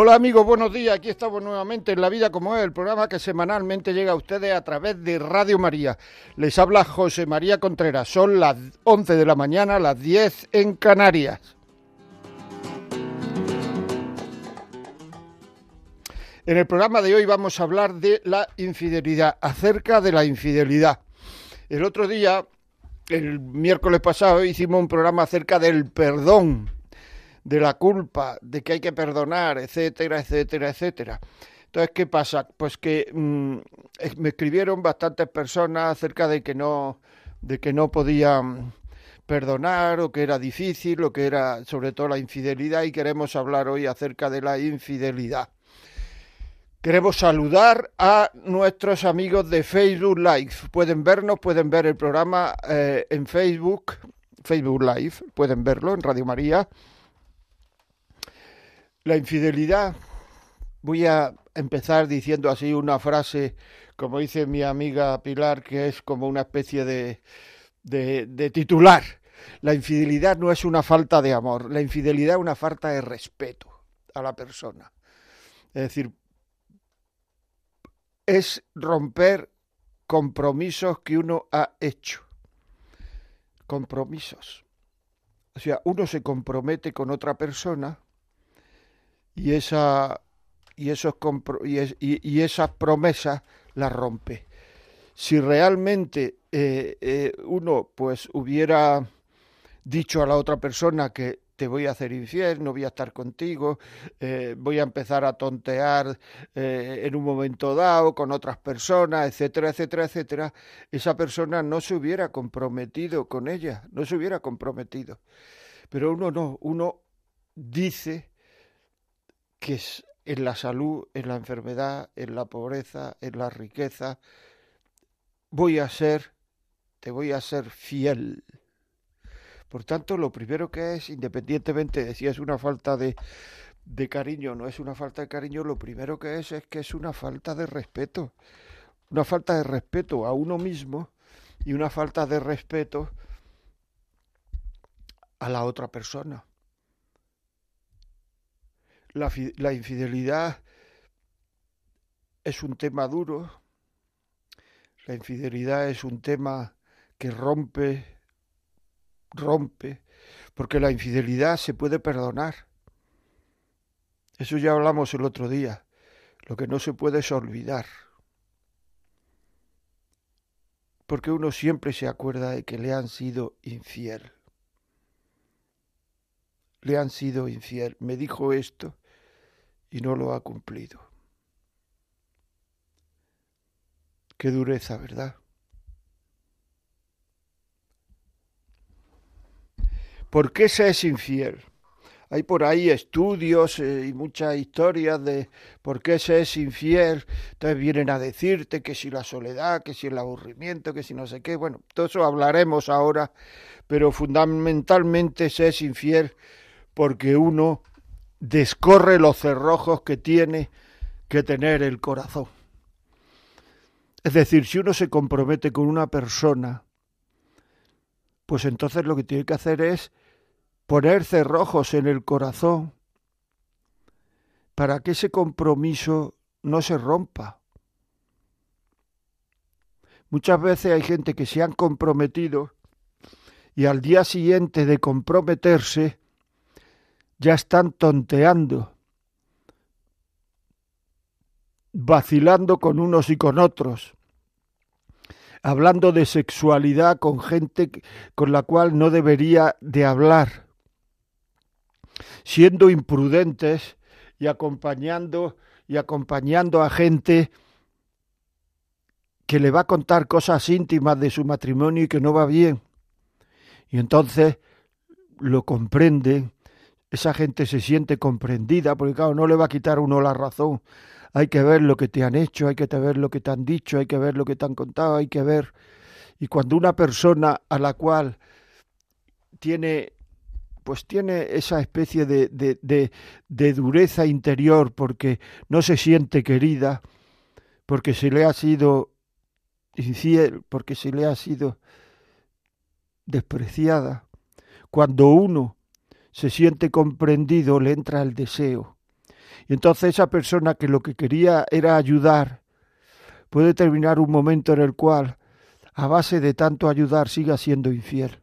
Hola amigos, buenos días. Aquí estamos nuevamente en La Vida como es, el programa que semanalmente llega a ustedes a través de Radio María. Les habla José María Contreras. Son las 11 de la mañana, las 10 en Canarias. En el programa de hoy vamos a hablar de la infidelidad, acerca de la infidelidad. El otro día, el miércoles pasado, hicimos un programa acerca del perdón de la culpa, de que hay que perdonar, etcétera, etcétera, etcétera. Entonces, ¿qué pasa? Pues que mm, me escribieron bastantes personas acerca de que no, de que no podían perdonar o que era difícil o que era sobre todo la infidelidad y queremos hablar hoy acerca de la infidelidad. Queremos saludar a nuestros amigos de Facebook Live. Pueden vernos, pueden ver el programa eh, en Facebook, Facebook Live, pueden verlo en Radio María la infidelidad, voy a empezar diciendo así una frase, como dice mi amiga Pilar, que es como una especie de, de, titular. La infidelidad no es una falta de amor, la infidelidad es una falta de respeto a la persona. Es decir, es romper compromisos que uno ha hecho. Compromisos. O sea, uno se compromete con otra persona y, esa, y, esos y, esas promesas las rompe. Si realmente eh, eh, uno pues hubiera dicho a la otra persona que te voy a hacer infiel, no voy a estar contigo, eh, voy a empezar a tontear en un momento dado con otras personas, etcétera, etcétera, etcétera, esa persona no se hubiera comprometido con ella, no se hubiera comprometido. Pero uno no, uno dice que es en la salud, en la enfermedad, en la pobreza, en la riqueza. Voy a ser, te voy a ser fiel. Por tanto, lo primero que es, independientemente de si es una falta de, de cariño o no es una falta de cariño, lo primero que es es que es una falta de respeto. Una falta de respeto a uno mismo y una falta de respeto a la otra persona la, infidelidad es un tema duro, la infidelidad es un tema que rompe, rompe, porque la infidelidad se puede perdonar. Eso ya hablamos el otro día. Lo que no se puede es olvidar. Porque uno siempre se acuerda de que le han sido infiel. le han sido infiel. Me dijo esto y no lo ha cumplido. Qué dureza, ¿verdad? ¿Por qué se es infiel? Hay por ahí estudios eh, y muchas historias de por qué se es infiel. Entonces vienen a decirte que si la soledad, que si el aburrimiento, que si no sé qué. Bueno, todo eso hablaremos ahora, pero fundamentalmente se es infiel porque uno descorre los cerrojos que tiene que tener el corazón. Es decir, si uno se compromete con una persona, pues entonces lo que tiene que hacer es poner cerrojos en el corazón para que ese compromiso no se rompa. Muchas veces hay gente que se han comprometido y al día siguiente de comprometerse ya están tonteando, vacilando con unos y con otros, hablando de sexualidad con gente con la cual no debería de hablar siendo imprudentes y acompañando y acompañando a gente que le va a contar cosas íntimas de su matrimonio y que no va bien. Y entonces lo comprenden, esa gente se siente comprendida, porque claro, no le va a quitar uno la razón. Hay que ver lo que te han hecho, hay que ver lo que te han dicho, hay que ver lo que te han contado, hay que ver. Y cuando una persona a la cual tiene pues tiene esa especie de, de, dureza interior porque no se siente querida, porque se le ha sido infiel, porque se le ha sido despreciada. Cuando uno se siente comprendido, le entra el deseo. Y entonces esa persona que lo que quería era ayudar, puede terminar un momento en el cual, a base de tanto ayudar, siga siendo infiel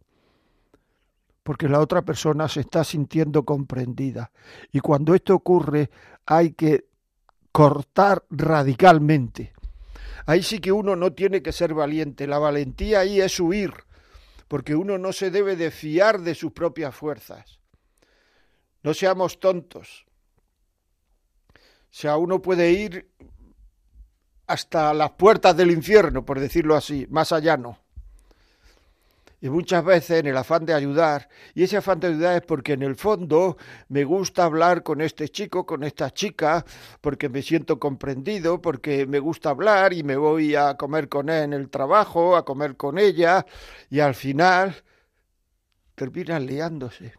porque la otra persona se está sintiendo comprendida. Y cuando esto ocurre hay que cortar radicalmente. Ahí sí que uno no tiene que ser valiente. La valentía ahí es huir, porque uno no se debe de fiar de sus propias fuerzas. No seamos tontos. O sea, uno puede ir hasta las puertas del infierno, por decirlo así, más allá no. Y muchas veces en el afán de ayudar, y ese afán de ayudar es porque en el fondo me gusta hablar con este chico, con esta chica, porque me siento comprendido, porque me gusta hablar y me voy a comer con él en el trabajo, a comer con ella, y al final terminan liándose.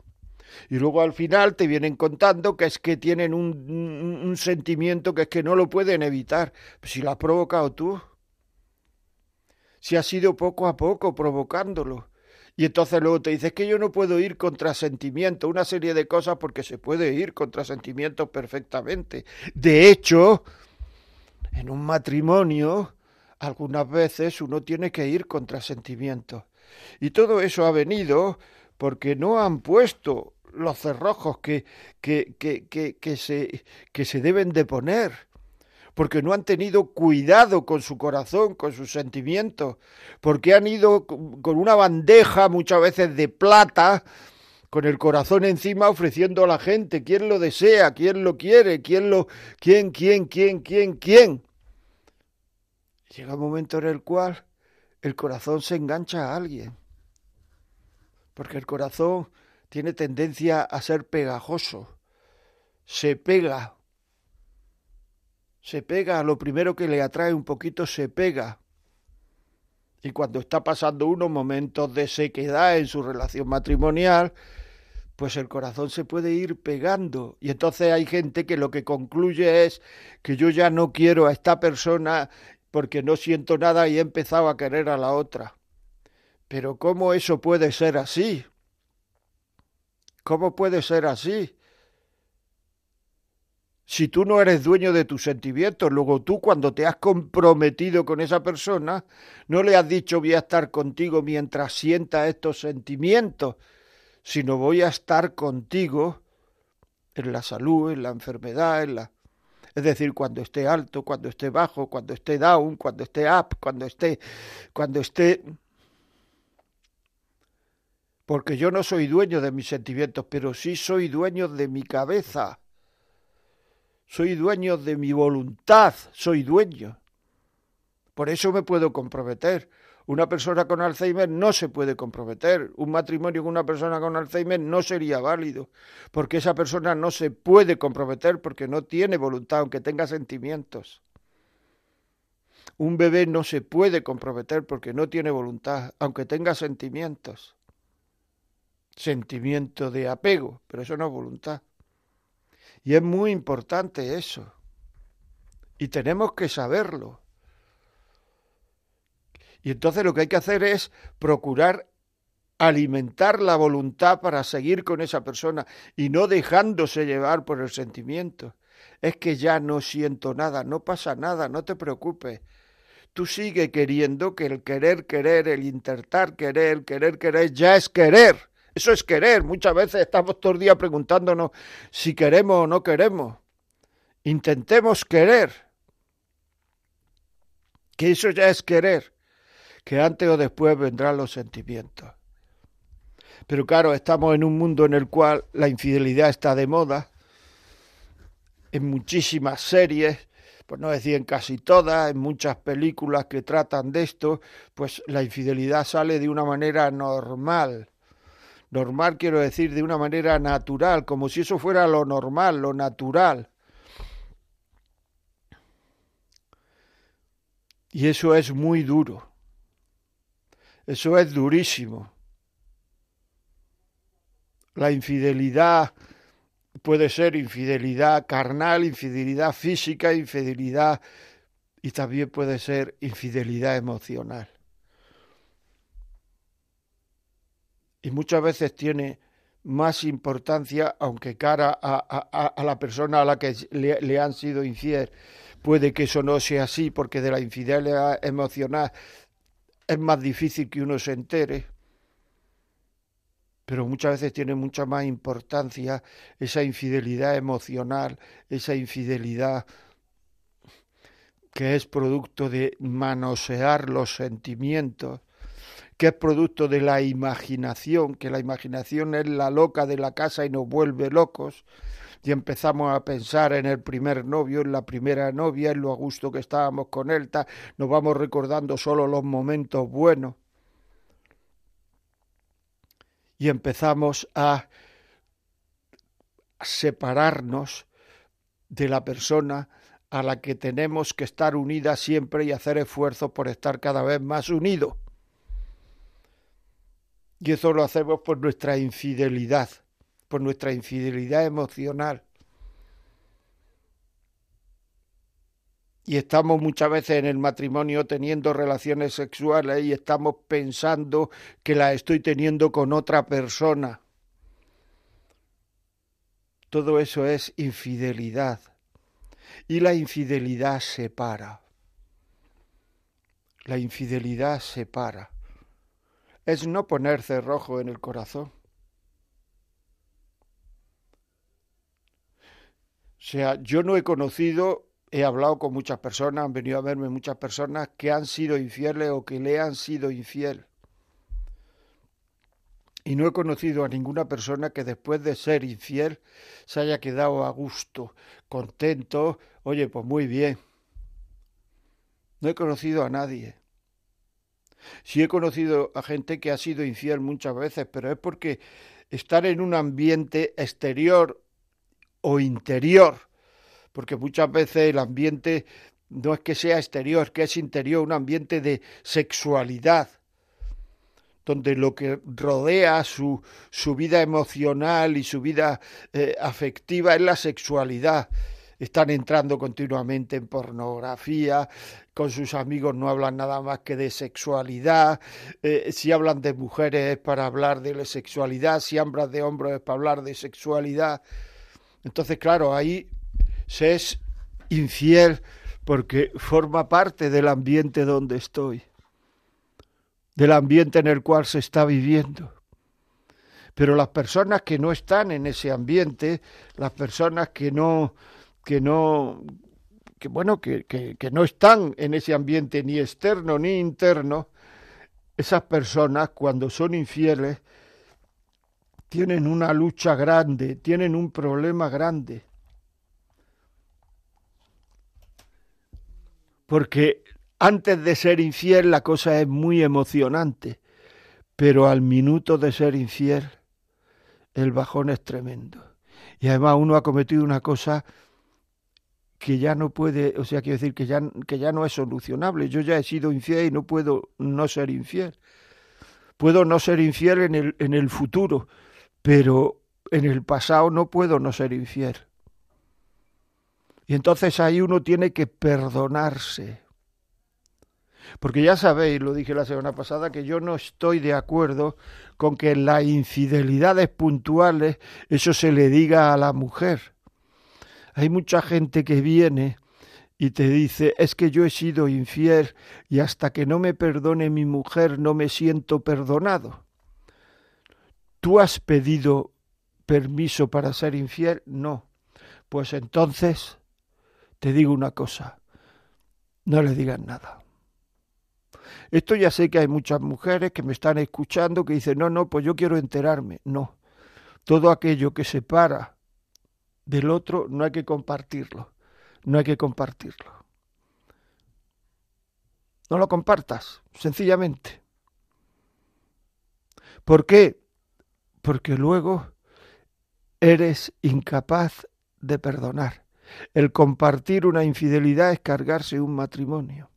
Y luego al final te vienen contando que es que tienen un, sentimiento que es que no lo pueden evitar. Pues si lo has provocado tú si ha sido poco a poco provocándolo. Y entonces luego te dices que yo no puedo ir contra sentimientos, una serie de cosas porque se puede ir contra sentimientos perfectamente. De hecho, en un matrimonio, algunas veces uno tiene que ir contra sentimientos. Y todo eso ha venido porque no han puesto los cerrojos que, que, que, que, se, que se deben de poner porque no han tenido cuidado con su corazón, con sus sentimientos, porque han ido con una bandeja muchas veces de plata, con el corazón encima ofreciendo a la gente, quién lo desea, quién lo quiere, quién lo, quién, quién, quién, quién, quién. Llega un momento en el cual el corazón se engancha a alguien, porque el corazón tiene tendencia a ser pegajoso, se pega se pega, lo primero que le atrae un poquito se pega. Y cuando está pasando unos momentos de sequedad en su relación matrimonial, pues el corazón se puede ir pegando. Y entonces hay gente que lo que concluye es que yo ya no quiero a esta persona porque no siento nada y he empezado a querer a la otra. Pero ¿cómo eso puede ser así? ¿Cómo puede ser así? Si tú no eres dueño de tus sentimientos, luego tú cuando te has comprometido con esa persona, no le has dicho voy a estar contigo mientras sienta estos sentimientos, sino voy a estar contigo en la salud, en la enfermedad, en la... Es decir, cuando esté alto, cuando esté bajo, cuando esté down, cuando esté up, cuando esté... cuando esté... porque yo no soy dueño de mis sentimientos, pero sí soy dueño de mi cabeza. Soy dueño de mi voluntad, soy dueño. Por eso me puedo comprometer. Una persona con Alzheimer no se puede comprometer. Un matrimonio con una persona con Alzheimer no sería válido, porque esa persona no se puede comprometer porque no tiene voluntad, aunque tenga sentimientos. Un bebé no se puede comprometer porque no tiene voluntad, aunque tenga sentimientos. Sentimiento de apego, pero eso no es voluntad. Y es muy importante eso. Y tenemos que saberlo. Y entonces lo que hay que hacer es procurar alimentar la voluntad para seguir con esa persona y no dejándose llevar por el sentimiento. Es que ya no siento nada, no pasa nada, no te preocupes. Tú sigue queriendo que el querer, querer, el intentar querer, querer, querer, ya es querer. Eso es querer. Muchas veces estamos todo el día preguntándonos si queremos o no queremos. Intentemos querer. Que eso ya es querer que antes o después vendrán los sentimientos. Pero claro, estamos en un mundo en el cual la infidelidad está de moda, en muchísimas series, pues no decir en casi todas, en muchas películas que tratan de esto, pues la infidelidad sale de una manera normal. Normal quiero decir de una manera natural, como si eso fuera lo normal, lo natural. Y eso es muy duro. Eso es durísimo. La infidelidad puede ser infidelidad carnal, infidelidad física, infidelidad y también puede ser infidelidad emocional. Y muchas veces tiene más importancia, aunque cara a, la persona a la que le, le han sido infiel, puede que eso no sea así, porque de la infidelidad emocional es más difícil que uno se entere, pero muchas veces tiene mucha más importancia esa infidelidad emocional, esa infidelidad que es producto de manosear los sentimientos, que es producto de la imaginación, que la imaginación es la loca de la casa y nos vuelve locos, y empezamos a pensar en el primer novio, en la primera novia, en lo a gusto que estábamos con él, nos vamos recordando solo los momentos buenos. Y empezamos a separarnos de la persona a la que tenemos que estar unida siempre y hacer esfuerzos por estar cada vez más unidos. Y eso lo hacemos por nuestra infidelidad por nuestra infidelidad emocional. Y estamos muchas veces en el matrimonio teniendo relaciones sexuales y estamos pensando que la estoy teniendo con otra persona. Todo eso es infidelidad. Y la infidelidad separa. La infidelidad separa. Es no poner cerrojo en el corazón. O sea, yo no he conocido, he hablado con muchas personas, han venido a verme muchas personas que han sido infieles o que le han sido infiel. Y no he conocido a ninguna persona que después de ser infiel se haya quedado a gusto, contento, oye, pues muy bien. No he conocido a nadie. Sí he conocido a gente que ha sido infiel muchas veces, pero es porque estar en un ambiente exterior o interior, porque muchas veces el ambiente no es que sea exterior, que es interior, un ambiente de sexualidad, donde lo que rodea su, su vida emocional y su vida eh, afectiva es la sexualidad. Están entrando continuamente en pornografía, con sus amigos no hablan nada más que de sexualidad, eh, si hablan de mujeres es para hablar de sexualidad, si hablan de hombres es para hablar de sexualidad. Entonces, claro, ahí se es infiel porque forma parte del ambiente donde estoy, del ambiente en el cual se está viviendo. Pero las personas que no están en ese ambiente, las personas que no, que no, que bueno, que, que, no están en ese ambiente ni externo ni interno, esas personas cuando son infieles tienen una lucha grande, tienen un problema grande. Porque antes de ser infiel la cosa es muy emocionante, pero al minuto de ser infiel el bajón es tremendo. Y además uno ha cometido una cosa que ya no puede, o sea, quiero decir que ya, que ya no es solucionable. Yo ya he sido infiel y no puedo no ser infiel. Puedo no ser infiel en el, en el futuro, pero en el pasado no puedo no ser infiel. Y entonces ahí uno tiene que perdonarse. Porque ya sabéis, lo dije la semana pasada, que yo no estoy de acuerdo con que las infidelidades puntuales eso se le diga a la mujer. Hay mucha gente que viene y te dice, es que yo he sido infiel y hasta que no me perdone mi mujer no me siento perdonado. ¿Tú has pedido permiso para ser infiel? No. Pues entonces te digo una cosa, no le digas nada. Esto ya sé que hay muchas mujeres que me están escuchando que dicen, no, no, pues yo quiero enterarme. No, todo aquello que separa del otro no hay que compartirlo, no hay que compartirlo. No lo compartas, sencillamente. ¿Por qué? Porque luego eres incapaz de perdonar. El compartir una infidelidad es cargarse un matrimonio.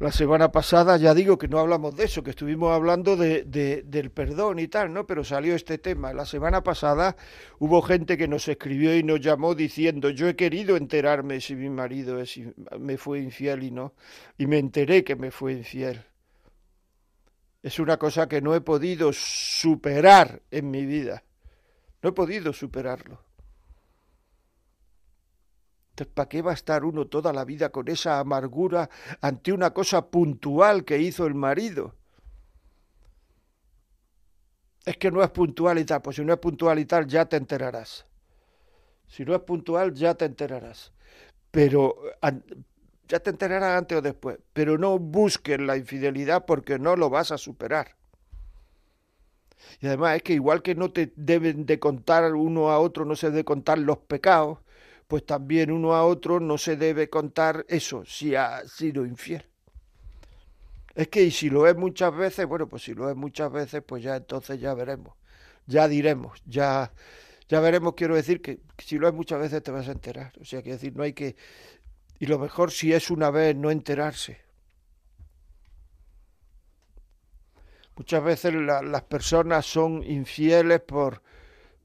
La semana pasada ya digo que no hablamos de eso, que estuvimos hablando de, del perdón y tal, ¿no? Pero salió este tema. La semana pasada hubo gente que nos escribió y nos llamó diciendo, yo he querido enterarme si mi marido me fue infiel y no, y me enteré que me fue infiel. Es una cosa que no he podido superar en mi vida. No he podido superarlo. ¿Para qué va a estar uno toda la vida con esa amargura ante una cosa puntual que hizo el marido? Es que no es puntual y tal, pues si no es puntual y tal ya te enterarás. Si no es puntual ya te enterarás. Pero ya te enterarás antes o después. Pero no busques la infidelidad porque no lo vas a superar. Y además es que igual que no te deben de contar uno a otro, no se debe contar los pecados, pues también uno a otro no se debe contar eso, si ha sido infiel. Es que y si lo es muchas veces, bueno, pues si lo es muchas veces, pues ya entonces ya veremos, ya diremos, ya, ya veremos, quiero decir que si lo es muchas veces te vas a enterar. O sea, quiero decir, no hay que... Y lo mejor si es una vez no enterarse. Muchas veces las personas son infieles por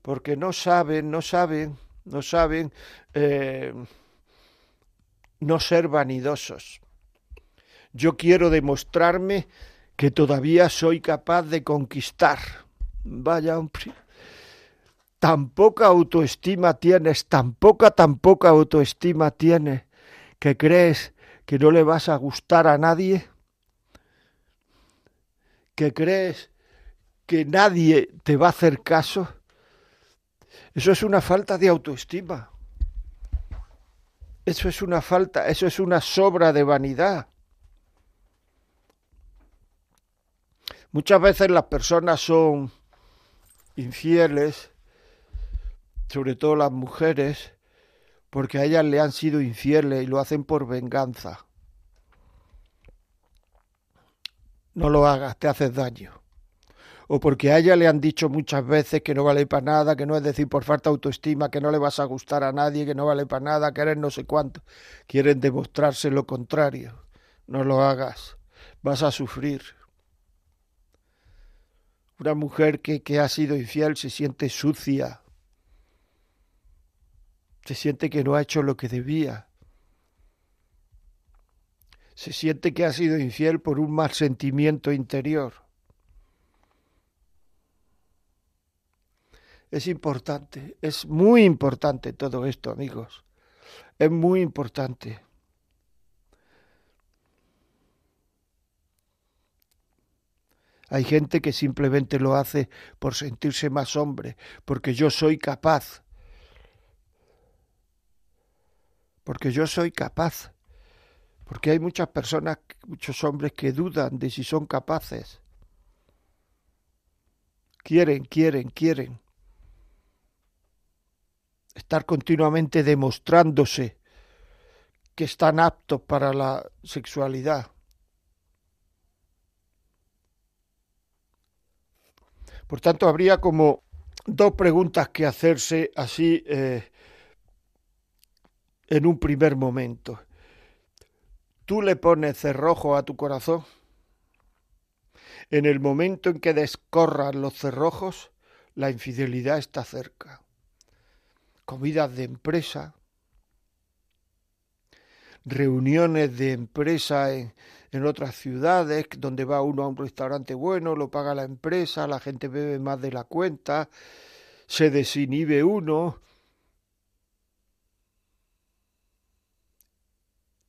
porque no saben, no saben no saben eh, no ser vanidosos. Yo quiero demostrarme que todavía soy capaz de conquistar. Vaya, hombre. Tan poca autoestima tienes, tan poca, tan poca autoestima tienes, que crees que no le vas a gustar a nadie, que crees que nadie te va a hacer caso. Eso es una falta de autoestima. Eso es una falta, eso es una sobra de vanidad. Muchas veces las personas son infieles, sobre todo las mujeres, porque a ellas le han sido infieles y lo hacen por venganza. No lo hagas, te haces daño o porque a ella le han dicho muchas veces que no vale para nada, que no es decir por falta de autoestima, que no le vas a gustar a nadie, que no vale para nada, que eres no sé cuánto. Quieren demostrarse lo contrario. No lo hagas, vas a sufrir. Una mujer que, que ha sido infiel se siente sucia, se siente que no ha hecho lo que debía, se siente que ha sido infiel por un mal sentimiento interior. Es importante, es muy importante todo esto, amigos. Es muy importante. Hay gente que simplemente lo hace por sentirse más hombre, porque yo soy capaz. Porque yo soy capaz. Porque hay muchas personas, muchos hombres que dudan de si son capaces. quieren, quieren, quieren. Estar continuamente demostrándose que están aptos para la sexualidad. Por tanto, habría como dos preguntas que hacerse así eh, en un primer momento. ¿Tú le pones cerrojo a tu corazón? En el momento en que descorran los cerrojos, la infidelidad está cerca. Comidas de empresa, reuniones de empresa en, en otras ciudades, donde va uno a un restaurante bueno, lo paga la empresa, la gente bebe más de la cuenta, se desinhibe uno.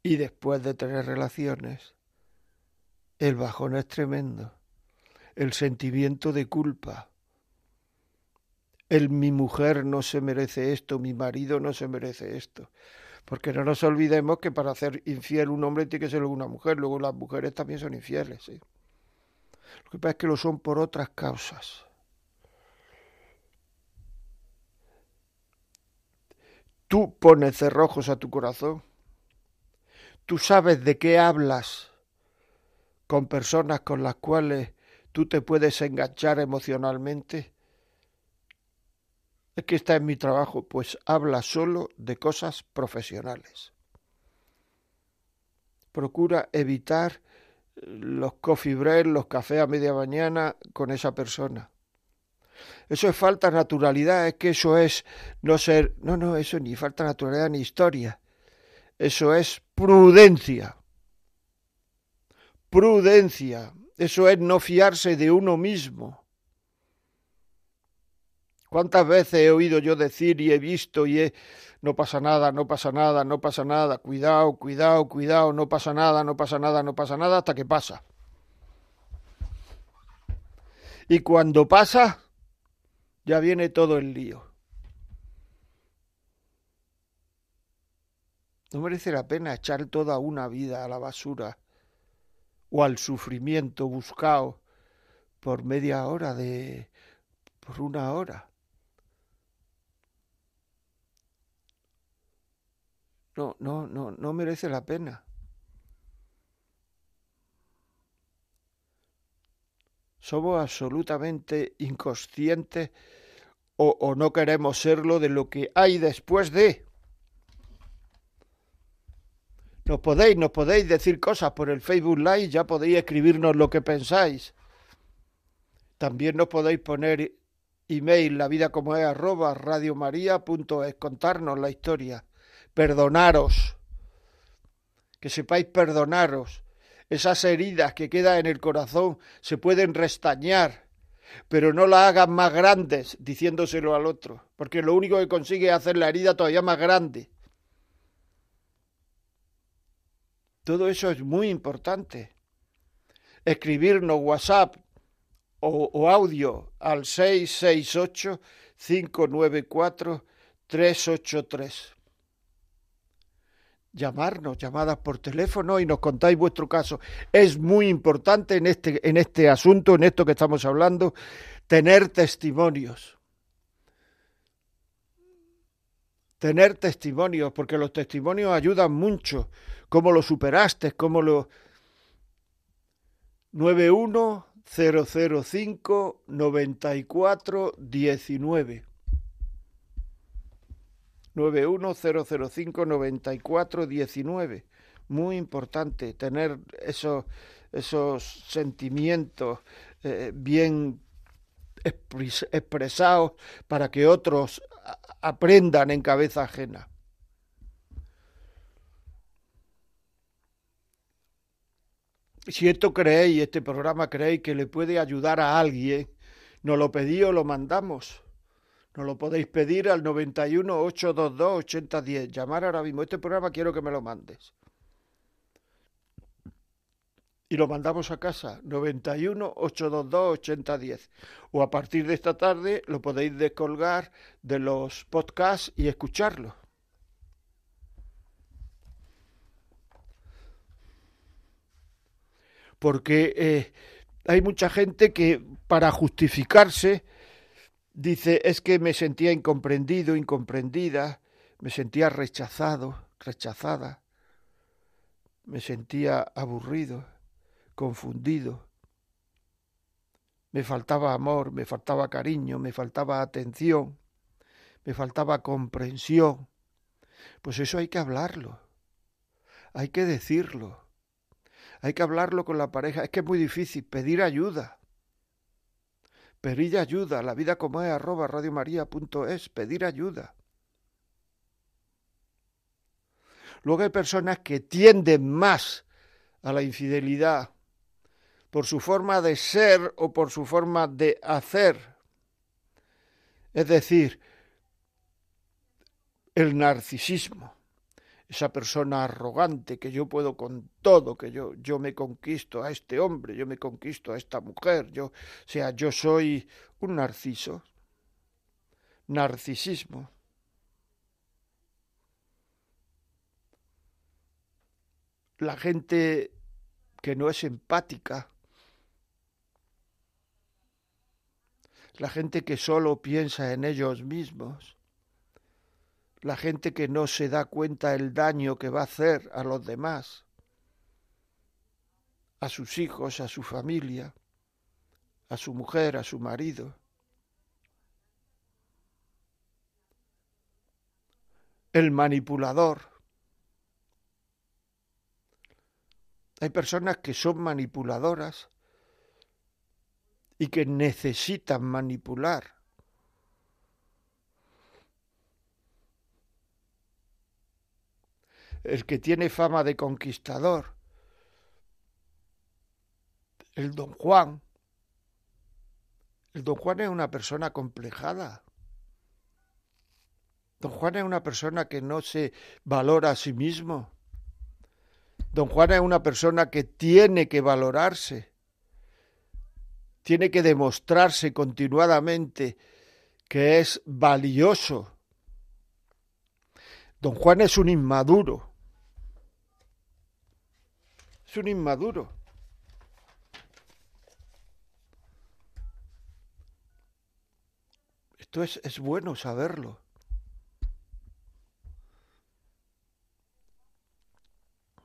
Y después de tener relaciones, el bajón es tremendo, el sentimiento de culpa, el mi mujer no se merece esto, mi marido no se merece esto. Porque no nos olvidemos que para hacer infiel un hombre tiene que ser una mujer, luego las mujeres también son infieles. ¿sí? Lo que pasa es que lo son por otras causas. Tú pones cerrojos a tu corazón. Tú sabes de qué hablas con personas con las cuales tú te puedes enganchar emocionalmente. Es que está en mi trabajo, pues habla solo de cosas profesionales. Procura evitar los coffee break, los cafés a media mañana con esa persona. Eso es falta de naturalidad, es que eso es no ser, no, no, eso ni falta de naturalidad ni historia. Eso es prudencia. Prudencia. Eso es no fiarse de uno mismo. ¿Cuántas veces he oído yo decir y he visto y he... no pasa nada, no pasa nada, no pasa nada, cuidado, cuidado, cuidado, no pasa nada, no pasa nada, no pasa nada, hasta que pasa. Y cuando pasa, ya viene todo el lío. No merece la pena echar toda una vida a la basura o al sufrimiento buscado por media hora de... por una hora. No, no, no, no merece la pena. Somos absolutamente inconscientes o, o no queremos serlo de lo que hay después de. Nos podéis, nos podéis decir cosas por el Facebook Live, ya podéis escribirnos lo que pensáis. También nos podéis poner email la vida como es arroba radiomaria.es, contarnos la historia perdonaros, que sepáis perdonaros. Esas heridas que quedan en el corazón se pueden restañar, pero no la hagan más grandes diciéndoselo al otro, porque lo único que consigue es hacer la herida todavía más grande. Todo eso es muy importante. Escribirnos WhatsApp o, o audio al 668 594 383 llamarnos, llamadas por teléfono y nos contáis vuestro caso. Es muy importante en este, en este asunto, en esto que estamos hablando, tener testimonios. Tener testimonios, porque los testimonios ayudan mucho. Cómo lo superaste, cómo lo... 91005 9419 910059419. Muy importante tener esos, esos sentimientos eh, bien expresados para que otros aprendan en cabeza ajena. Si esto creéis, este programa creéis que le puede ayudar a alguien, nos lo pedí o lo mandamos. Nos lo podéis pedir al 91 822 8010. Llamar ahora mismo. Este programa quiero que me lo mandes. Y lo mandamos a casa. 91 822 8010. O a partir de esta tarde lo podéis descolgar de los podcasts y escucharlo. Porque eh, hay mucha gente que para justificarse dice es que me sentía incomprendido, incomprendida, me sentía rechazado, rechazada, me sentía aburrido, confundido, me faltaba amor, me faltaba cariño, me faltaba atención, me faltaba comprensión. Pues eso hay que hablarlo, hay que decirlo hay que hablarlo con la pareja. Es que es muy difícil pedir ayuda. Pedir ayuda. La vida como es arroba radiomaria.es. Pedir ayuda. Luego hay personas que tienden más a la infidelidad por su forma de ser o por su forma de hacer. Es decir, el narcisismo esa persona arrogante, que yo puedo con todo, que yo, yo me conquisto a este hombre, yo me conquisto a esta mujer, yo, o sea, yo soy un narciso, narcisismo. La gente que no es empática, la gente que solo piensa en ellos mismos, la gente que no se da cuenta el daño que va a hacer a los demás, a sus hijos, a su familia, a su mujer, a su marido. El manipulador. Hay personas que son manipuladoras y que necesitan manipular el que tiene fama de conquistador, el don Juan. El don Juan es una persona complejada. Don Juan es una persona que no se valora a sí mismo. Don Juan es una persona que tiene que valorarse, tiene que demostrarse continuadamente que es valioso. Don Juan es un inmaduro es un inmaduro. Esto es, es bueno saberlo.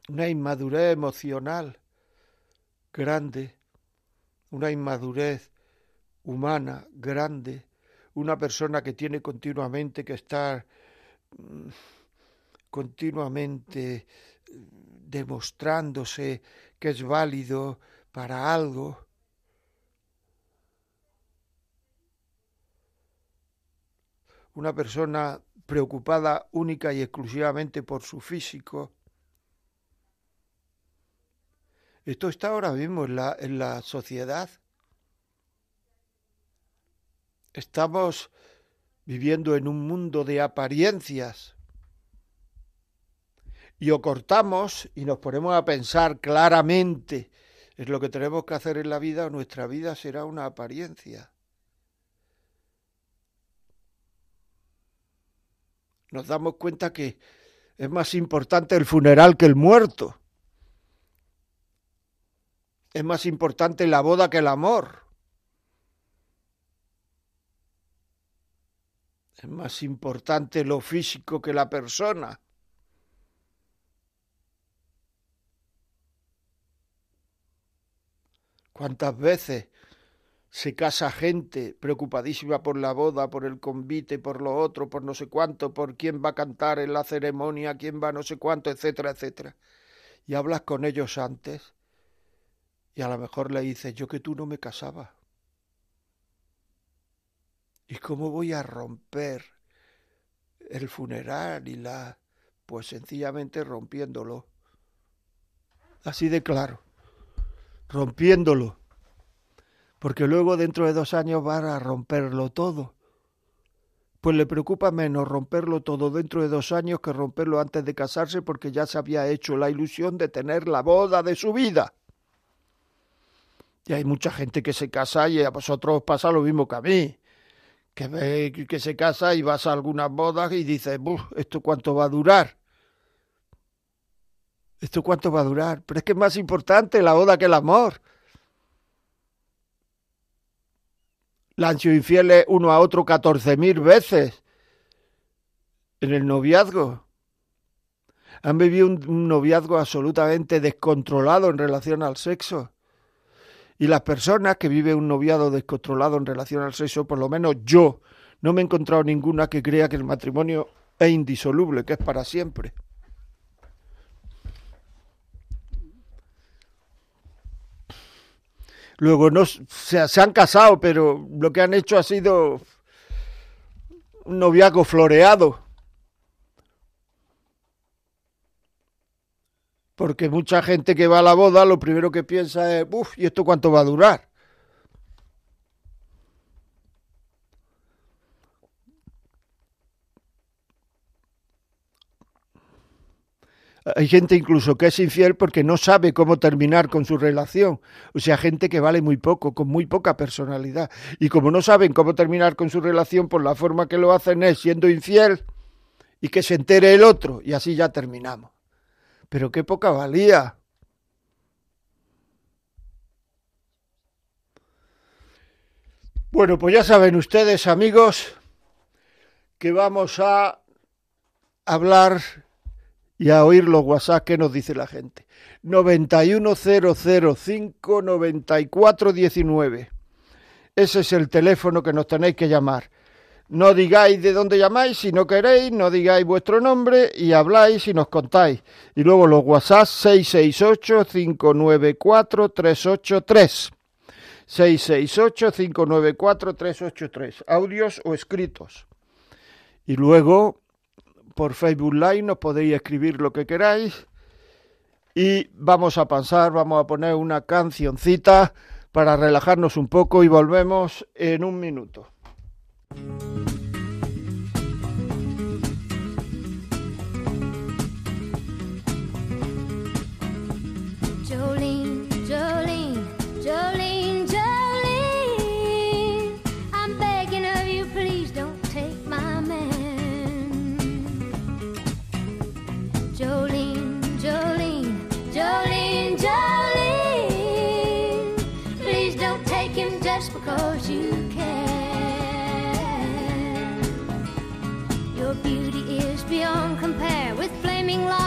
Una inmadurez emocional grande, una inmadurez humana grande, una persona que tiene continuamente que estar mm, continuamente demostrándose que es válido para algo. Una persona preocupada única y exclusivamente por su físico. Esto está ahora mismo en la, en la sociedad. Estamos viviendo en un mundo de apariencias y o cortamos y nos ponemos a pensar claramente es lo que tenemos que hacer en la vida o nuestra vida será una apariencia. Nos damos cuenta que es más importante el funeral que el muerto. Es más importante la boda que el amor. Es más importante lo físico que la persona. ¿Cuántas veces se casa gente preocupadísima por la boda, por el convite, por lo otro, por no sé cuánto, por quién va a cantar en la ceremonia, quién va no sé cuánto, etcétera, etcétera? Y hablas con ellos antes y a lo mejor le dices, yo que tú no me casaba. ¿Y cómo voy a romper el funeral y la... pues sencillamente rompiéndolo. Así de claro rompiéndolo, porque luego dentro de dos años van a romperlo todo. Pues le preocupa menos romperlo todo dentro de dos años que romperlo antes de casarse porque ya se había hecho la ilusión de tener la boda de su vida. Y hay mucha gente que se casa y a vosotros os pasa lo mismo que a mí. Que, que se casa y vas a algunas bodas y dices, ¿esto cuánto va a durar? ¿Esto cuánto va a durar? Pero es que es más importante la boda que el amor. La infieles uno a otro catorce mil veces en el noviazgo. Han vivido un, noviazgo absolutamente descontrolado en relación al sexo. Y las personas que viven un noviazgo descontrolado en relación al sexo, por lo menos yo, no me he encontrado ninguna que crea que el matrimonio es indisoluble, que es para siempre. Luego no se, se han casado, pero lo que han hecho ha sido un noviazgo floreado. Porque mucha gente que va a la boda lo primero que piensa es, uff, ¿y esto cuánto va a durar? Hay gente incluso que es infiel porque no sabe cómo terminar con su relación. O sea, gente que vale muy poco, con muy poca personalidad. Y como no saben cómo terminar con su relación, pues la forma que lo hacen es siendo infiel y que se entere el otro. Y así ya terminamos. Pero qué poca valía. Bueno, pues ya saben ustedes, amigos, que vamos a hablar y a oír los WhatsApp que nos dice la gente. 910059419. Ese es el teléfono que nos tenéis que llamar. No digáis de dónde llamáis si no queréis, no digáis vuestro nombre y habláis y nos contáis. Y luego los WhatsApp 668-594-383. 668-594-383. Audios o escritos. Y luego por Facebook Live, nos podéis escribir lo que queráis. Y vamos a pasar, vamos a poner una cancioncita para relajarnos un poco y volvemos en un minuto.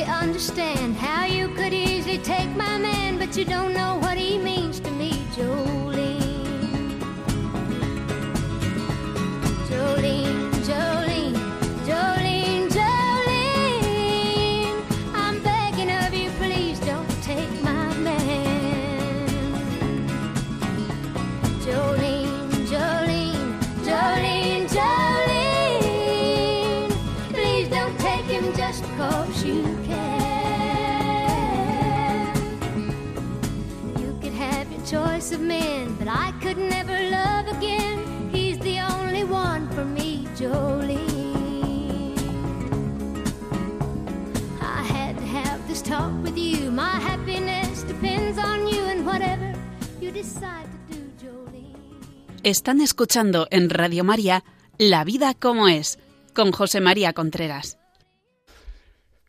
Understand how you could easily take my man, but you don't know what he means to me, Jolene. Están escuchando en Radio María La vida como es, con José María Contreras.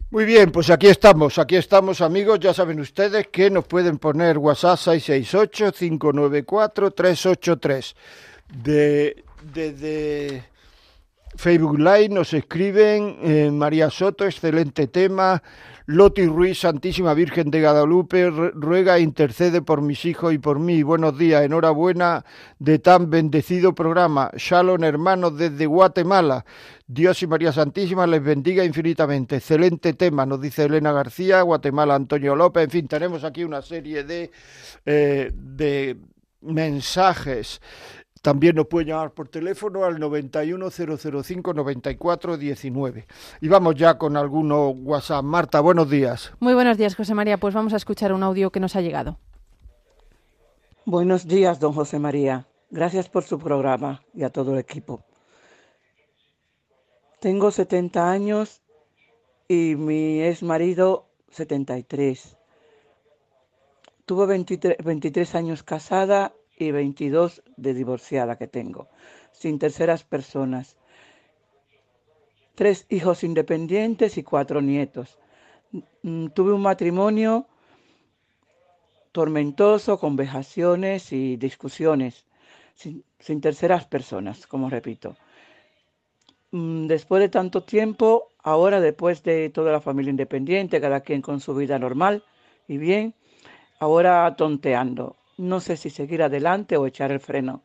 Muy bien, pues aquí estamos, aquí estamos amigos, ya saben ustedes que nos pueden poner WhatsApp 668-594-383. De, de, Facebook Live nos escriben eh, María Soto, excelente tema, Loti Ruiz, Santísima Virgen de Guadalupe, ruega e intercede por mis hijos y por mí. Buenos días, enhorabuena de tan bendecido programa. Shalom, hermanos, desde Guatemala. Dios y María Santísima les bendiga infinitamente. Excelente tema, nos dice Elena García, Guatemala, Antonio López. En fin, tenemos aquí una serie de, eh, de mensajes. También nos puede llamar por teléfono al 910059419. Y vamos ya con alguno WhatsApp. Marta, buenos días. Muy buenos días, José María. Pues vamos a escuchar un audio que nos ha llegado. Buenos días, don José María. Gracias por su programa y a todo el equipo. Tengo 70 años y mi ex marido 73. Tuve 23, 23 años casada y 22 de divorciada que tengo, sin terceras personas. Tres hijos independientes y cuatro nietos. Mm, Tuve un matrimonio tormentoso, con vejaciones y discusiones, sin, sin terceras personas, como repito. Mm, Después de tanto tiempo, ahora después de toda la familia independiente, cada quien con su vida normal y bien, ahora tonteando. No sé si seguir adelante o echar el freno.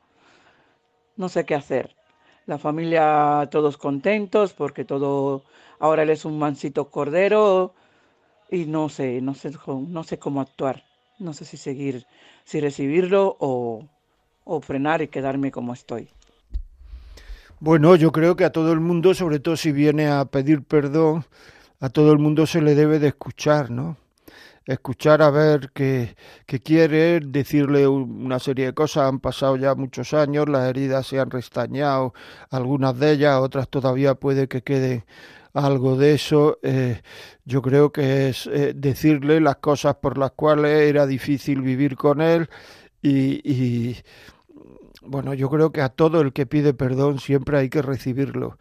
No sé qué hacer. La familia todos contentos porque todo ahora él es un mansito cordero y no sé, no sé, no sé cómo actuar. No sé si seguir, si recibirlo o, o frenar y quedarme como estoy. Bueno, yo creo que a todo el mundo, sobre todo si viene a pedir perdón, a todo el mundo se le debe de escuchar, ¿no? Escuchar a ver qué, qué quiere, decirle un- una serie de cosas. Han pasado ya muchos años, las heridas se han restañado, algunas de ellas, otras todavía puede que quede algo de eso. Eh, yo creo que es eh, decirle las cosas por las cuales era difícil vivir con él y, y bueno, yo creo que a todo el que pide perdón siempre hay que recibirlo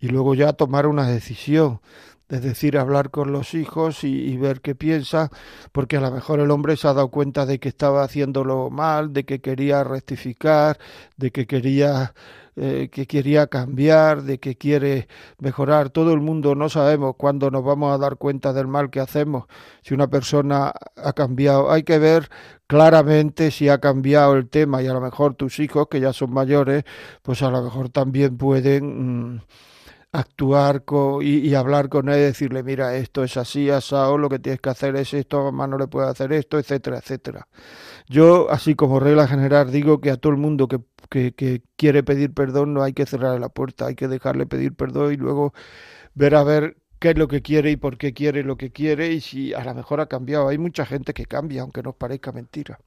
y luego ya tomar una decisión, es decir, hablar con los hijos y, y ver qué piensa, porque a lo mejor el hombre se ha dado cuenta de que estaba haciéndolo mal, de que quería rectificar, de que quería eh, que quería cambiar, de que quiere mejorar. Todo el mundo no sabemos cuándo nos vamos a dar cuenta del mal que hacemos. Si una persona ha cambiado, hay que ver claramente si ha cambiado el tema y a lo mejor tus hijos, que ya son mayores, pues a lo mejor también pueden mm, actuar co- y, hablar con él y decirle, mira, esto es así, asado, lo que tienes que hacer es esto, mamá no le puede hacer esto, etcétera, etcétera. Yo, así como regla general, digo que a todo el mundo que, que, que quiere pedir perdón no hay que cerrar la puerta, hay que dejarle pedir perdón y luego ver a ver qué es lo que quiere y por qué quiere lo que quiere y si a lo mejor ha cambiado. Hay mucha gente que cambia, aunque nos parezca mentira.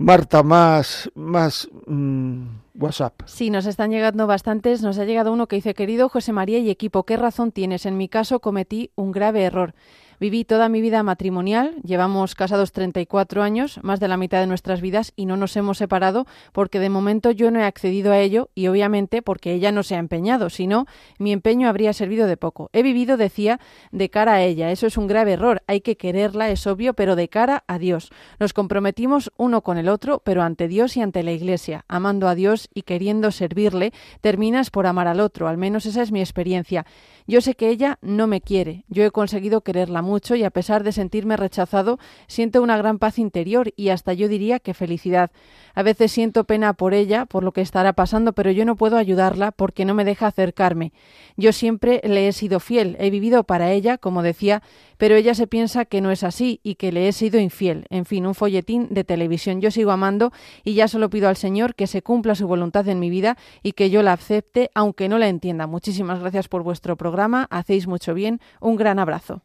Marta, más, más mm, WhatsApp. Sí, nos están llegando bastantes. Nos ha llegado uno que dice, querido José María y equipo, ¿qué razón tienes? En mi caso cometí un grave error. Viví toda mi vida matrimonial, llevamos casados 34 años, más de la mitad de nuestras vidas, y no nos hemos separado porque de momento yo no he accedido a ello y obviamente porque ella no se ha empeñado, si no, mi empeño habría servido de poco. He vivido, decía, de cara a ella. Eso es un grave error. Hay que quererla, es obvio, pero de cara a Dios. Nos comprometimos uno con el otro, pero ante Dios y ante la Iglesia. Amando a Dios y queriendo servirle, terminas por amar al otro. Al menos esa es mi experiencia. Yo sé que ella no me quiere. Yo he conseguido quererla mucho y a pesar de sentirme rechazado, siento una gran paz interior y hasta yo diría que felicidad. A veces siento pena por ella, por lo que estará pasando, pero yo no puedo ayudarla porque no me deja acercarme. Yo siempre le he sido fiel, he vivido para ella, como decía, pero ella se piensa que no es así y que le he sido infiel. En fin, un folletín de televisión. Yo sigo amando y ya solo pido al Señor que se cumpla su voluntad en mi vida y que yo la acepte, aunque no la entienda. Muchísimas gracias por vuestro programa, hacéis mucho bien. Un gran abrazo.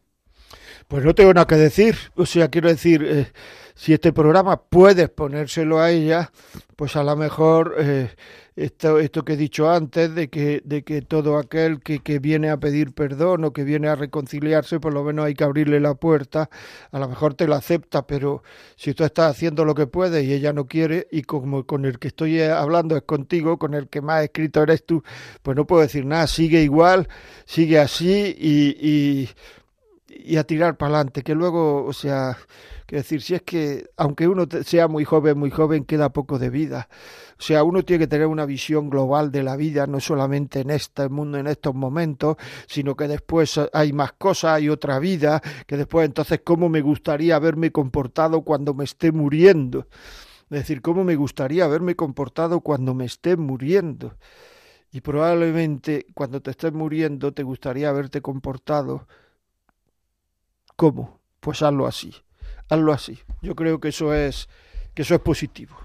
Pues no tengo nada que decir. O sea, quiero decir, eh, si este programa puedes ponérselo a ella, pues a lo mejor eh, esto, esto que he dicho antes, de que, de que todo aquel que, que viene a pedir perdón o que viene a reconciliarse, por lo menos hay que abrirle la puerta, a lo mejor te la acepta, pero si tú estás haciendo lo que puedes y ella no quiere, y como con el que estoy eh, hablando es contigo, con el que más escrito eres tú, pues no puedo decir nada, sigue igual, sigue así y... y y a tirar para adelante, que luego, o sea, que decir, si es que aunque uno sea muy joven, muy joven, queda poco de vida. O sea, uno tiene que tener una visión global de la vida, no solamente en este mundo, en estos momentos, sino que después hay más cosas, hay otra vida, que después entonces cómo me gustaría haberme comportado cuando me esté muriendo. Es decir, cómo me gustaría haberme comportado cuando me esté muriendo. Y probablemente cuando te estés muriendo te gustaría haberte comportado ¿Cómo? Pues hazlo así. Hazlo así. Yo creo que eso es que eso es positivo.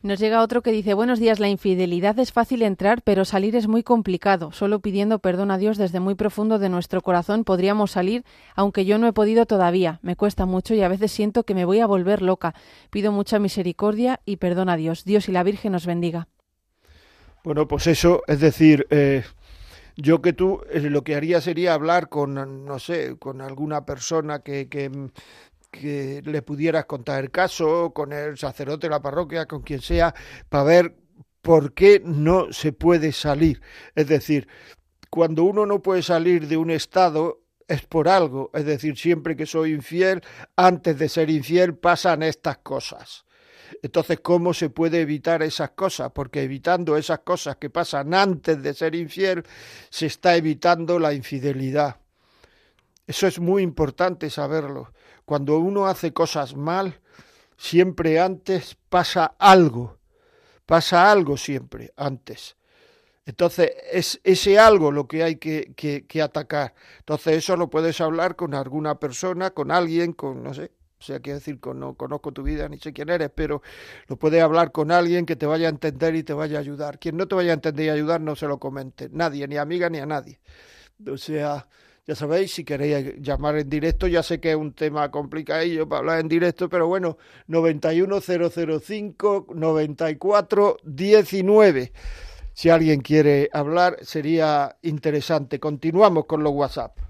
Nos llega otro que dice, buenos días, la infidelidad es fácil entrar, pero salir es muy complicado. Solo pidiendo perdón a Dios desde muy profundo de nuestro corazón podríamos salir, aunque yo no he podido todavía. Me cuesta mucho y a veces siento que me voy a volver loca. Pido mucha misericordia y perdón a Dios. Dios y la Virgen nos bendiga. Bueno, pues eso, es decir, eh, yo que tú eh, lo que haría sería hablar con, no sé, con alguna persona que, que que le pudieras contar el caso con el sacerdote de la parroquia, con quien sea, para ver por qué no se puede salir. Es decir, cuando uno no puede salir de un estado es por algo. Es decir, siempre que soy infiel, antes de ser infiel pasan estas cosas. Entonces, ¿cómo se puede evitar esas cosas? Porque evitando esas cosas que pasan antes de ser infiel, se está evitando la infidelidad. Eso es muy importante saberlo. Cuando uno hace cosas mal, siempre antes pasa algo, pasa algo siempre antes. Entonces, es ese algo lo que hay que, que, atacar. Entonces, eso lo puedes hablar con alguna persona, con alguien, con, no sé, o sea, quiero decir, no conozco tu vida, ni sé quién eres, pero lo puedes hablar con alguien que te vaya a entender y te vaya a ayudar. Quien no te vaya a entender y ayudar, no se lo comente. Nadie, ni amiga, ni a nadie. O sea, ya sabéis, si queréis llamar en directo, ya sé que es un tema complicadillo para hablar en directo, pero bueno, 91005 9419. Si alguien quiere hablar, sería interesante. Continuamos con los WhatsApp.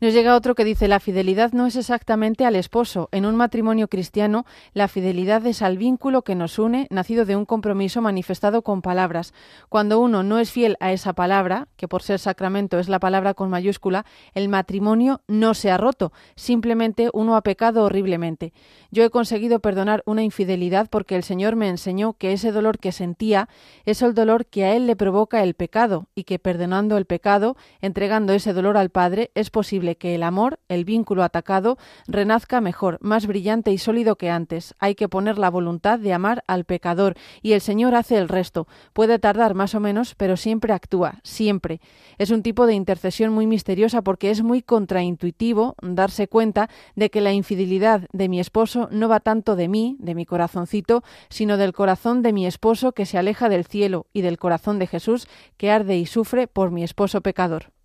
Nos llega otro que dice, la fidelidad no es exactamente al esposo. En un matrimonio cristiano, la fidelidad es al vínculo que nos une, nacido de un compromiso manifestado con palabras. Cuando uno no es fiel a esa palabra, que por ser sacramento es la palabra con mayúscula, el matrimonio no se ha roto, simplemente uno ha pecado horriblemente. Yo he conseguido perdonar una infidelidad porque el Señor me enseñó que ese dolor que sentía es el dolor que a él le provoca el pecado y que perdonando el pecado, entregando ese dolor al Padre, es posible que el amor, el vínculo atacado, renazca mejor, más brillante y sólido que antes. Hay que poner la voluntad de amar al pecador y el Señor hace el resto. Puede tardar más o menos, pero siempre actúa, siempre. Es un tipo de intercesión muy misteriosa porque es muy contraintuitivo darse cuenta de que la infidelidad de mi esposo no va tanto de mí, de mi corazoncito, sino del corazón de mi esposo que se aleja del cielo y del corazón de Jesús que arde y sufre por mi esposo pecador.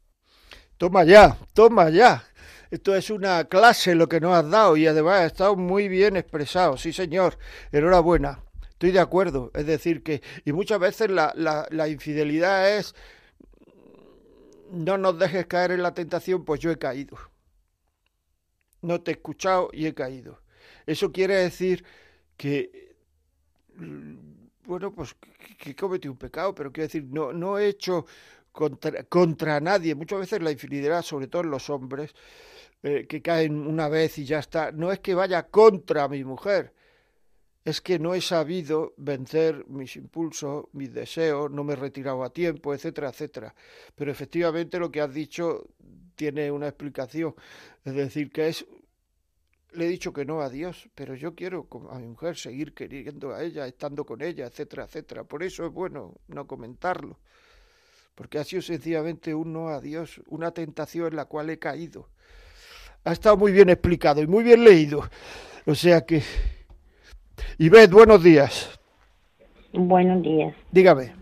Toma ya, toma ya. Esto es una clase lo que nos has dado y además ha estado muy bien expresado. Sí, señor. Enhorabuena. Estoy de acuerdo. Es decir, que. Y muchas veces la, infidelidad es. No nos dejes caer en la tentación, pues yo he caído. No te he escuchado y he caído. Eso quiere decir que bueno, pues que, cometí un pecado, pero quiero decir, no, no he hecho contra, contra nadie. Muchas veces la infidelidad, sobre todo en los hombres, eh, que caen una vez y ya está, no es que vaya contra mi mujer, es que no he sabido vencer mis impulsos, mis deseos, no me he retirado a tiempo, etcétera, etcétera. Pero efectivamente lo que has dicho tiene una explicación. Es decir, que es le he dicho que no a Dios, pero yo quiero a mi mujer seguir queriendo a ella, estando con ella, etcétera, etcétera. Por eso es bueno no comentarlo porque ha sido sencillamente un no a Dios, una tentación en la cual he caído. Ha estado muy bien explicado y muy bien leído. O sea que... Ivette, buenos días. Buenos días. Dígame.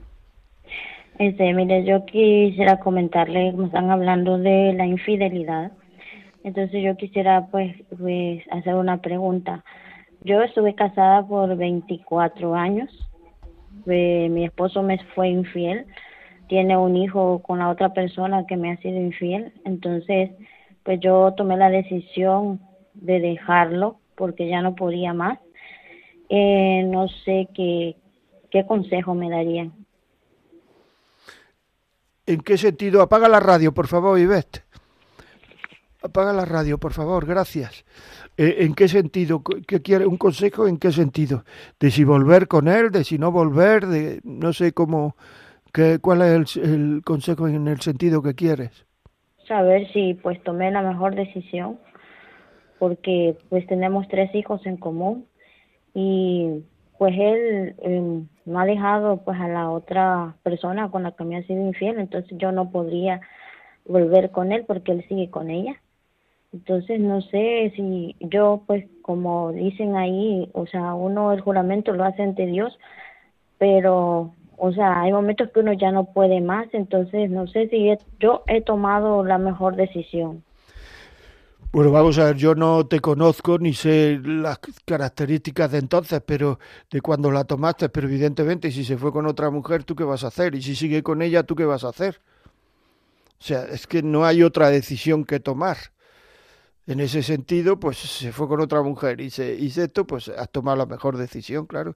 Este, mire, yo quisiera comentarle, me están hablando de la infidelidad. Entonces yo quisiera pues, pues hacer una pregunta. Yo estuve casada por 24 años. Eh, mi esposo me fue infiel tiene un hijo con la otra persona que me ha sido infiel. Entonces, pues yo tomé la decisión de dejarlo porque ya no podía más. Eh, no sé qué, qué consejo me darían. ¿En qué sentido? Apaga la radio, por favor, Ivette. Apaga la radio, por favor, gracias. Eh, ¿En qué sentido? ¿Qué quiere? ¿Un consejo en qué sentido? ¿De si volver con él? ¿De si no volver? De no sé cómo ¿Qué, ¿Cuál es el, consejo en el sentido que quieres? Saber si pues tomé la mejor decisión, porque pues tenemos tres hijos en común y pues él eh, no ha dejado pues a la otra persona con la que me ha sido infiel, entonces yo no podría volver con él porque él sigue con ella. Entonces no sé si yo pues como dicen ahí, o sea, uno el juramento lo hace ante Dios, pero, o sea, hay momentos que uno ya no puede más, entonces no sé si yo he tomado la mejor decisión. Bueno, vamos a ver, yo no te conozco ni sé las características de entonces, pero de cuando la tomaste, pero evidentemente si se fue con otra mujer, ¿tú qué vas a hacer? Y si sigue con ella, ¿tú qué vas a hacer? O sea, es que no hay otra decisión que tomar. En ese sentido, pues se fue con otra mujer y se hizo esto, pues has tomado la mejor decisión, claro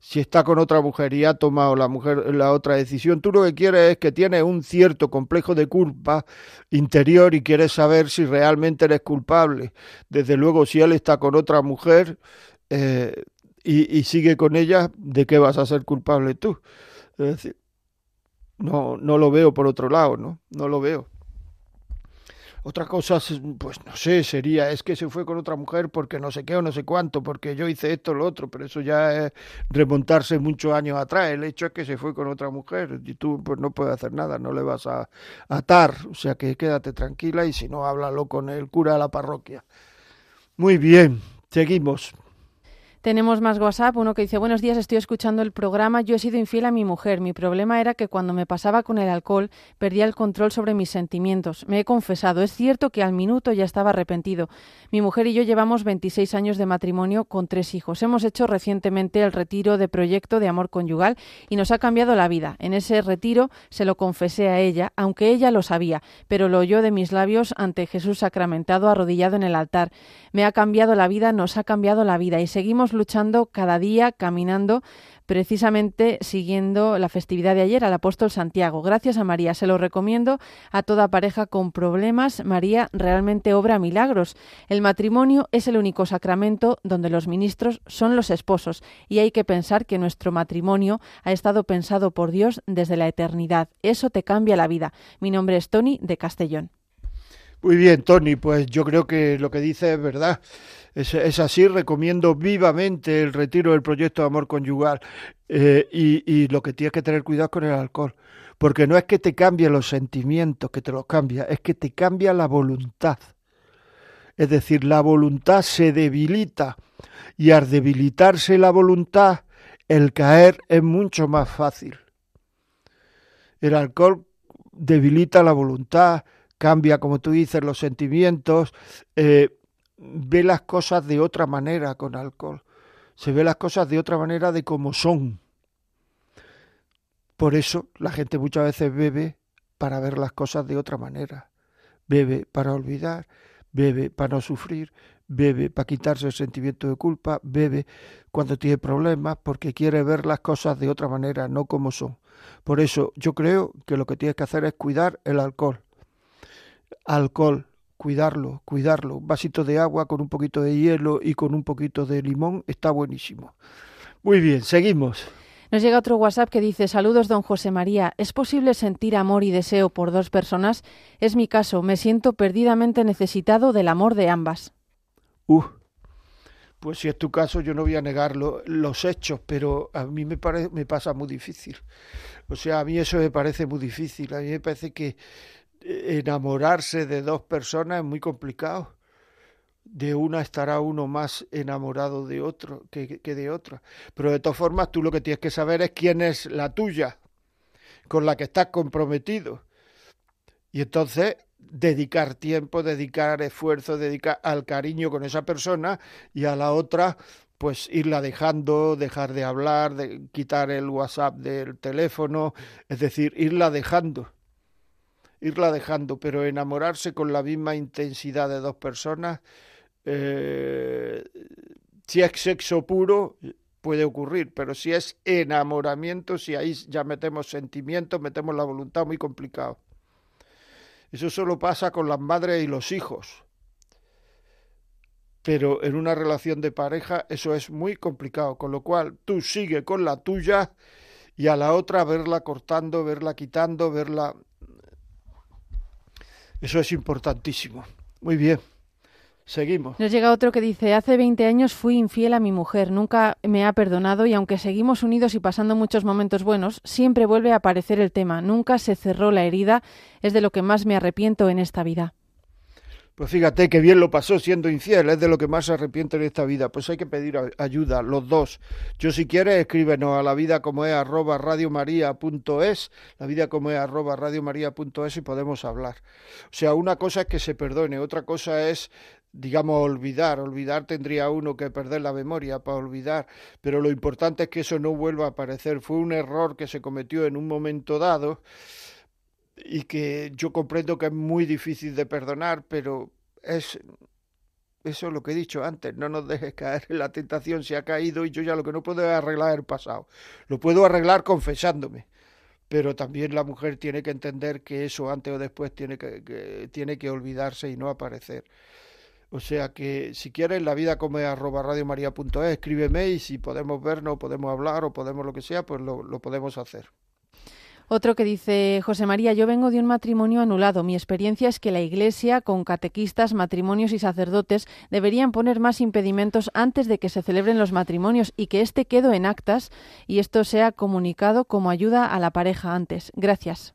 si está con otra mujer y ha tomado la mujer la otra decisión, tú lo que quieres es que tienes un cierto complejo de culpa interior y quieres saber si realmente eres culpable. Desde luego, si él está con otra mujer eh, y, sigue con ella, ¿de qué vas a ser culpable tú? Es decir, no, no lo veo por otro lado, ¿no? No lo veo. Otra cosa, pues no sé, sería, es que se fue con otra mujer porque no sé qué o no sé cuánto, porque yo hice esto o lo otro, pero eso ya es remontarse muchos años atrás. El hecho es que se fue con otra mujer y tú pues no puedes hacer nada, no le vas a atar, o sea que quédate tranquila y si no, háblalo con el cura de la parroquia. Muy bien, seguimos. Tenemos más WhatsApp, uno que dice, buenos días, estoy escuchando el programa, yo he sido infiel a mi mujer, mi problema era que cuando me pasaba con el alcohol perdía el control sobre mis sentimientos. Me he confesado, es cierto que al minuto ya estaba arrepentido. Mi mujer y yo llevamos 26 años de matrimonio con tres hijos. Hemos hecho recientemente el retiro de proyecto de amor conyugal y nos ha cambiado la vida. En ese retiro se lo confesé a ella, aunque ella lo sabía, pero lo oyó de mis labios ante Jesús sacramentado arrodillado en el altar. Me ha cambiado la vida, nos ha cambiado la vida y seguimos luchando cada día, caminando, precisamente siguiendo la festividad de ayer al apóstol Santiago. Gracias a María, se lo recomiendo a toda pareja con problemas. María realmente obra milagros. El matrimonio es el único sacramento donde los ministros son los esposos y hay que pensar que nuestro matrimonio ha estado pensado por Dios desde la eternidad. Eso te cambia la vida. Mi nombre es Tony de Castellón. Muy bien, Tony, pues yo creo que lo que dice es verdad. Es, así, recomiendo vivamente el retiro del proyecto de amor conyugal eh, y, lo que tienes que tener cuidado con el alcohol, porque no es que te cambie los sentimientos, que te los cambia, es que te cambia la voluntad. Es decir, la voluntad se debilita y al debilitarse la voluntad, el caer es mucho más fácil. El alcohol debilita la voluntad, cambia, como tú dices, los sentimientos, eh, ve las cosas de otra manera con alcohol. Se ve las cosas de otra manera de como son. Por eso la gente muchas veces bebe para ver las cosas de otra manera. Bebe para olvidar, bebe para no sufrir, bebe para quitarse el sentimiento de culpa, bebe cuando tiene problemas porque quiere ver las cosas de otra manera, no como son. Por eso yo creo que lo que tienes que hacer es cuidar el alcohol. Alcohol, cuidarlo, cuidarlo. Un vasito de agua con un poquito de hielo y con un poquito de limón está buenísimo. Muy bien, seguimos. Nos llega otro WhatsApp que dice, saludos don José María, ¿es posible sentir amor y deseo por dos personas? Es mi caso, me siento perdidamente necesitado del amor de ambas. Uh, pues si es tu caso yo no voy a negar los hechos, pero a mí me, parece, me pasa muy difícil. O sea, a mí eso me parece muy difícil. A mí me parece que enamorarse de dos personas es muy complicado. De una estará uno más enamorado de otro que, que, de otra. Pero de todas formas, tú lo que tienes que saber es quién es la tuya, con la que estás comprometido. Y entonces dedicar tiempo, dedicar esfuerzo, dedicar al cariño con esa persona y a la otra pues irla dejando, dejar de hablar, de quitar el WhatsApp del teléfono, es decir, irla dejando irla dejando, pero enamorarse con la misma intensidad de dos personas, eh, si es sexo puro, puede ocurrir, pero si es enamoramiento, si ahí ya metemos sentimientos, metemos la voluntad, muy complicado. Eso solo pasa con las madres y los hijos. Pero en una relación de pareja eso es muy complicado, con lo cual tú sigue con la tuya y a la otra verla cortando, verla quitando, verla eso es importantísimo. Muy bien. Seguimos. Nos llega otro que dice, hace 20 años fui infiel a mi mujer, nunca me ha perdonado y aunque seguimos unidos y pasando muchos momentos buenos, siempre vuelve a aparecer el tema, nunca se cerró la herida, es de lo que más me arrepiento en esta vida. Pues fíjate que bien lo pasó siendo infiel, es de lo que más se arrepiente en esta vida. Pues hay que pedir ayuda, los dos. Yo si quieres, escríbenos a la vida como es arroba radiomaria.es, la vida como es arroba y podemos hablar. O sea, una cosa es que se perdone, otra cosa es digamos, olvidar. Olvidar tendría uno que perder la memoria para olvidar, pero lo importante es que eso no vuelva a aparecer. Fue un error que se cometió en un momento dado y que yo comprendo que es muy difícil de perdonar, pero es eso es lo que he dicho antes, no nos dejes caer en la tentación, se ha caído y yo ya lo que no puedo es arreglar el pasado. Lo puedo arreglar confesándome, pero también la mujer tiene que entender que eso antes o después tiene que, tiene que olvidarse y no aparecer. O sea que si quieres la vida come arroba radiomaria.es, escríbeme y si podemos vernos, podemos hablar o podemos lo que sea, pues lo podemos hacer. Otro que dice José María, yo vengo de un matrimonio anulado. Mi experiencia es que la Iglesia, con catequistas, matrimonios y sacerdotes, deberían poner más impedimentos antes de que se celebren los matrimonios y que este quede en actas y esto sea comunicado como ayuda a la pareja antes. Gracias.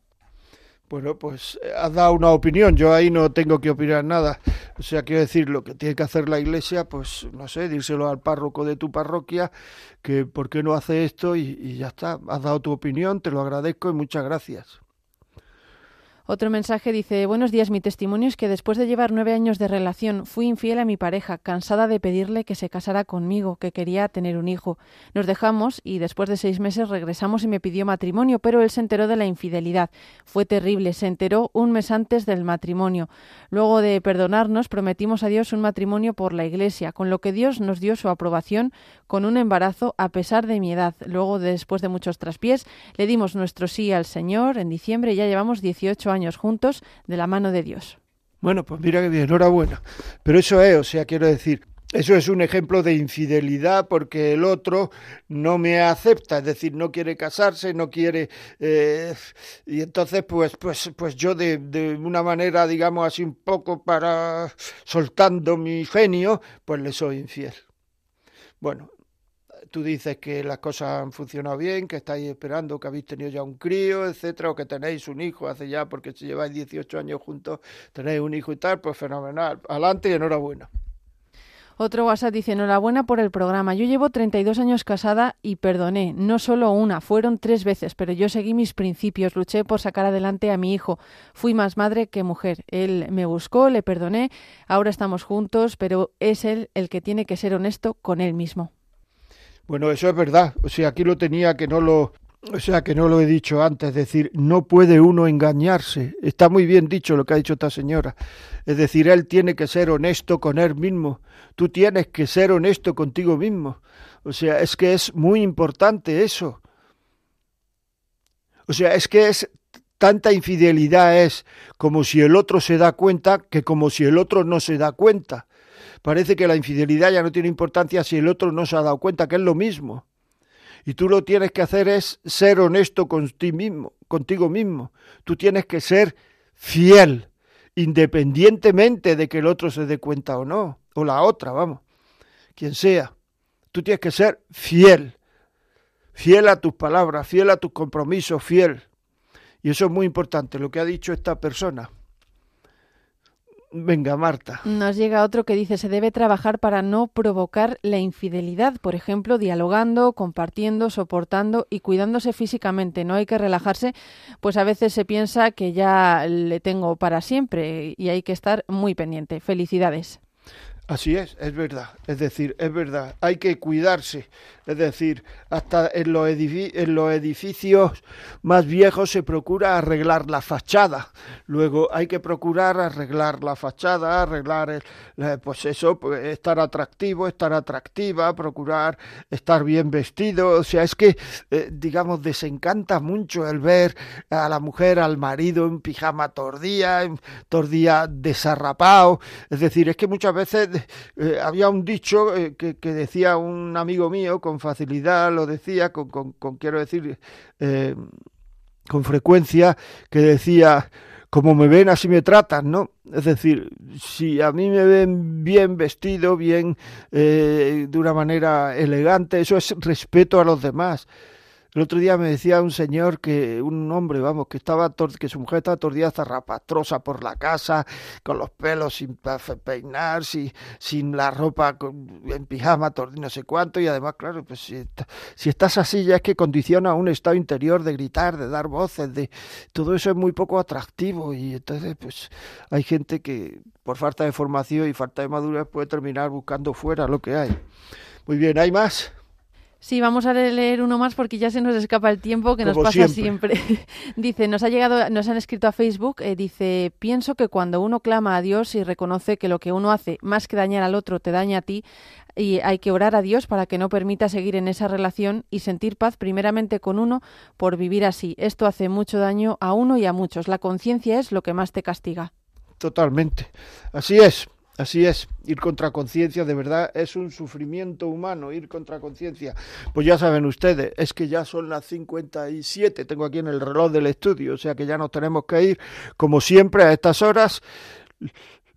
Bueno, pues eh, has dado una opinión, yo ahí no tengo que opinar nada. O sea, quiero decir, lo que tiene que hacer la iglesia, pues no sé, dírselo al párroco de tu parroquia, que por qué no hace esto y, y ya está. Has dado tu opinión, te lo agradezco y muchas gracias. Otro mensaje dice, buenos días, mi testimonio es que después de llevar nueve años de relación fui infiel a mi pareja, cansada de pedirle que se casara conmigo, que quería tener un hijo. Nos dejamos y después de seis meses regresamos y me pidió matrimonio, pero él se enteró de la infidelidad. Fue terrible, se enteró un mes antes del matrimonio. Luego de perdonarnos, prometimos a Dios un matrimonio por la iglesia, con lo que Dios nos dio su aprobación con un embarazo a pesar de mi edad. Luego, después de muchos traspiés, le dimos nuestro sí al Señor en diciembre y ya llevamos 18 años juntos de la mano de Dios. Bueno, pues mira que bien, enhorabuena. Pero eso es, o sea, quiero decir, eso es un ejemplo de infidelidad porque el otro no me acepta, es decir, no quiere casarse, no quiere eh, y entonces pues pues pues yo de, de, una manera digamos así un poco para soltando mi genio, pues le soy infiel. Bueno, tú dices que las cosas han funcionado bien, que estáis esperando, que habéis tenido ya un crío, etcétera, o que tenéis un hijo hace ya, porque si lleváis 18 años juntos, tenéis un hijo y tal, pues fenomenal. Adelante y enhorabuena. Otro WhatsApp dice, enhorabuena por el programa. Yo llevo 32 años casada y perdoné, no solo una, fueron tres veces, pero yo seguí mis principios, luché por sacar adelante a mi hijo. Fui más madre que mujer. Él me buscó, le perdoné, ahora estamos juntos, pero es él el que tiene que ser honesto con él mismo. Bueno, eso es verdad. O sea, aquí lo tenía que no lo, o sea, que no lo he dicho antes, es decir, no puede uno engañarse. Está muy bien dicho lo que ha dicho esta señora. Es decir, él tiene que ser honesto con él mismo. Tú tienes que ser honesto contigo mismo. O sea, es que es muy importante eso. O sea, es que es tanta infidelidad es como si el otro se da cuenta que como si el otro no se da cuenta parece que la infidelidad ya no tiene importancia si el otro no se ha dado cuenta que es lo mismo. Y tú lo tienes que hacer es ser honesto mismo, contigo mismo. Tú tienes que ser fiel, independientemente de que el otro se dé cuenta o no, o la otra, vamos, quien sea. Tú tienes que ser fiel, fiel a tus palabras, fiel a tus compromisos, fiel. Y eso es muy importante, lo que ha dicho esta persona. Venga, Marta. Nos llega otro que dice se debe trabajar para no provocar la infidelidad, por ejemplo, dialogando, compartiendo, soportando y cuidándose físicamente. No hay que relajarse, pues a veces se piensa que ya le tengo para siempre y hay que estar muy pendiente. Felicidades. Así es, es verdad. Es decir, es verdad. Hay que cuidarse. Es decir, hasta en los, en los edificios más viejos se procura arreglar la fachada. Luego hay que procurar arreglar la fachada, arreglar, el, pues eso, pues estar atractivo, estar atractiva, procurar estar bien vestido. O sea, es que, eh, digamos, desencanta mucho el ver a la mujer, al marido en pijama tordía, tordía desarrapado. Es decir, es que muchas veces eh, había un dicho eh, que, decía un amigo mío, con facilidad lo decía, con, con, con quiero decir, eh, con frecuencia, que decía, como me ven, así me tratan, ¿no? Es decir, si a mí me ven bien vestido, bien, de una manera elegante, eso es respeto a los demás. El otro día me decía un señor que, un hombre, vamos, que estaba que su mujer estaba días zarrapastrosa por la casa, con los pelos sin peinar, sin, sin la ropa en pijama, no sé cuánto, y además, claro, pues si, si estás así ya es que condiciona un estado interior de gritar, de dar voces, de todo eso es muy poco atractivo y entonces pues hay gente que por falta de formación y falta de madurez puede terminar buscando fuera lo que hay. Muy bien, ¿hay más? Sí, vamos a leer uno más porque ya se nos escapa el tiempo que nos pasa siempre. dice, nos ha llegado, nos han escrito a Facebook, eh, dice, pienso que cuando uno clama a Dios y reconoce que lo que uno hace, más que dañar al otro, te daña a ti, y hay que orar a Dios para que no permita seguir en esa relación y sentir paz primeramente con uno por vivir así. Esto hace mucho daño a uno y a muchos. La conciencia es lo que más te castiga. Totalmente. Así es. Así es, ir contra conciencia de verdad es un sufrimiento humano, ir contra conciencia. Pues ya saben ustedes, es que ya son las 57, tengo aquí en el reloj del estudio, o sea que ya nos tenemos que ir, como siempre, a estas horas.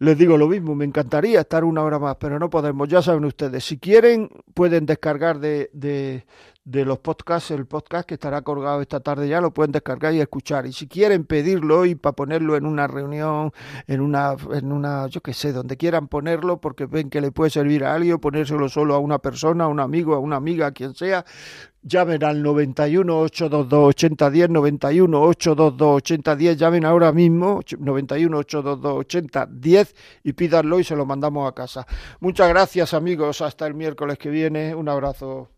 Les digo lo mismo, me encantaría estar una hora más, pero no podemos, ya saben ustedes. Si quieren, pueden descargar de, de, de los podcasts, el podcast que estará colgado esta tarde ya lo pueden descargar y escuchar. Y si quieren pedirlo y para ponerlo en una reunión, en una, en una, yo qué sé, donde quieran ponerlo, porque ven que le puede servir a alguien, ponérselo solo a una persona, a un amigo, a una amiga, a quien sea, llamen al 91 822 8010, 91 822 8010, llamen ahora mismo, 91 822 8010 y pídanlo y se lo mandamos a casa. Muchas gracias amigos, hasta el miércoles que viene, un abrazo.